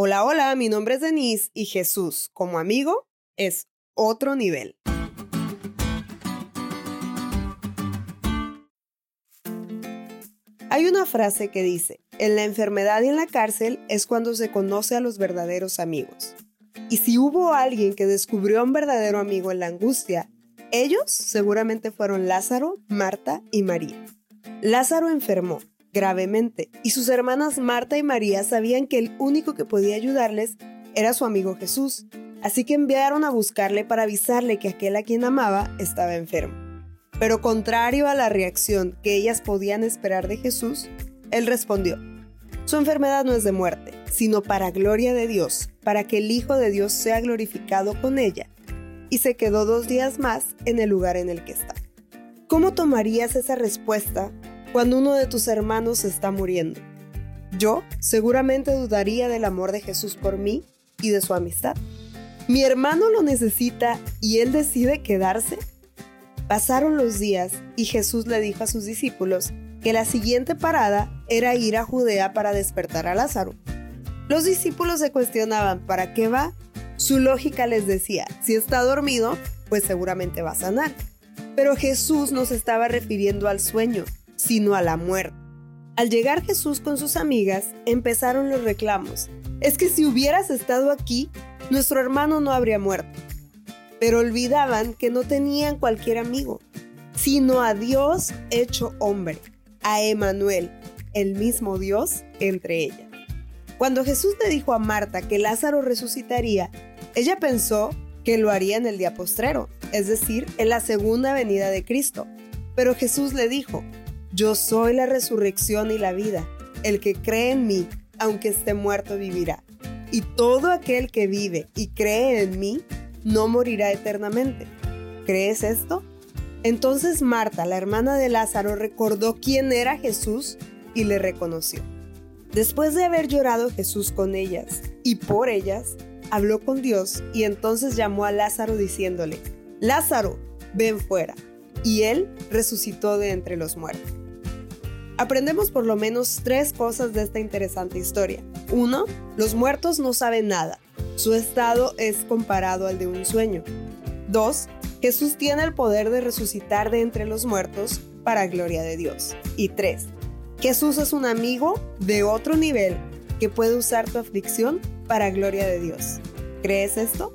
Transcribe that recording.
Hola, hola, mi nombre es Denise y Jesús, como amigo, es otro nivel. Hay una frase que dice, en la enfermedad y en la cárcel es cuando se conoce a los verdaderos amigos. Y si hubo alguien que descubrió a un verdadero amigo en la angustia, ellos seguramente fueron Lázaro, Marta y María. Lázaro enfermó gravemente y sus hermanas Marta y María sabían que el único que podía ayudarles era su amigo Jesús, así que enviaron a buscarle para avisarle que aquel a quien amaba estaba enfermo. Pero contrario a la reacción que ellas podían esperar de Jesús, él respondió, su enfermedad no es de muerte, sino para gloria de Dios, para que el Hijo de Dios sea glorificado con ella. Y se quedó dos días más en el lugar en el que está. ¿Cómo tomarías esa respuesta cuando uno de tus hermanos está muriendo? Yo seguramente dudaría del amor de Jesús por mí y de su amistad. Mi hermano lo necesita y él decide quedarse. Pasaron los días y Jesús le dijo a sus discípulos que la siguiente parada era ir a Judea para despertar a Lázaro. Los discípulos se cuestionaban, ¿para qué va? Su lógica les decía, si está dormido, pues seguramente va a sanar. Pero Jesús no se estaba refiriendo al sueño, sino a la muerte. Al llegar Jesús con sus amigas, empezaron los reclamos. Es que si hubieras estado aquí, nuestro hermano no habría muerto. Pero olvidaban que no tenían cualquier amigo, sino a Dios hecho hombre, a Emanuel, el mismo Dios entre ellas. Cuando Jesús le dijo a Marta que Lázaro resucitaría, ella pensó que lo haría en el día postrero, es decir, en la segunda venida de Cristo. Pero Jesús le dijo, yo soy la resurrección y la vida. El que cree en mí, aunque esté muerto, vivirá y todo aquel que vive y cree en mí no morirá eternamente. ¿Crees esto? Entonces Marta, la hermana de Lázaro, recordó quién era Jesús y le reconoció. Después de haber llorado Jesús con ellas y por ellas, habló con Dios y entonces llamó a Lázaro diciéndole, Lázaro, ven fuera. Y él resucitó de entre los muertos. Aprendemos por lo menos tres cosas de esta interesante historia. Uno, los muertos no saben nada. Su estado es comparado al de un sueño. Dos, Jesús tiene el poder de resucitar de entre los muertos para gloria de Dios. Y tres, Jesús es un amigo de otro nivel que puede usar tu aflicción para gloria de Dios. ¿Crees esto?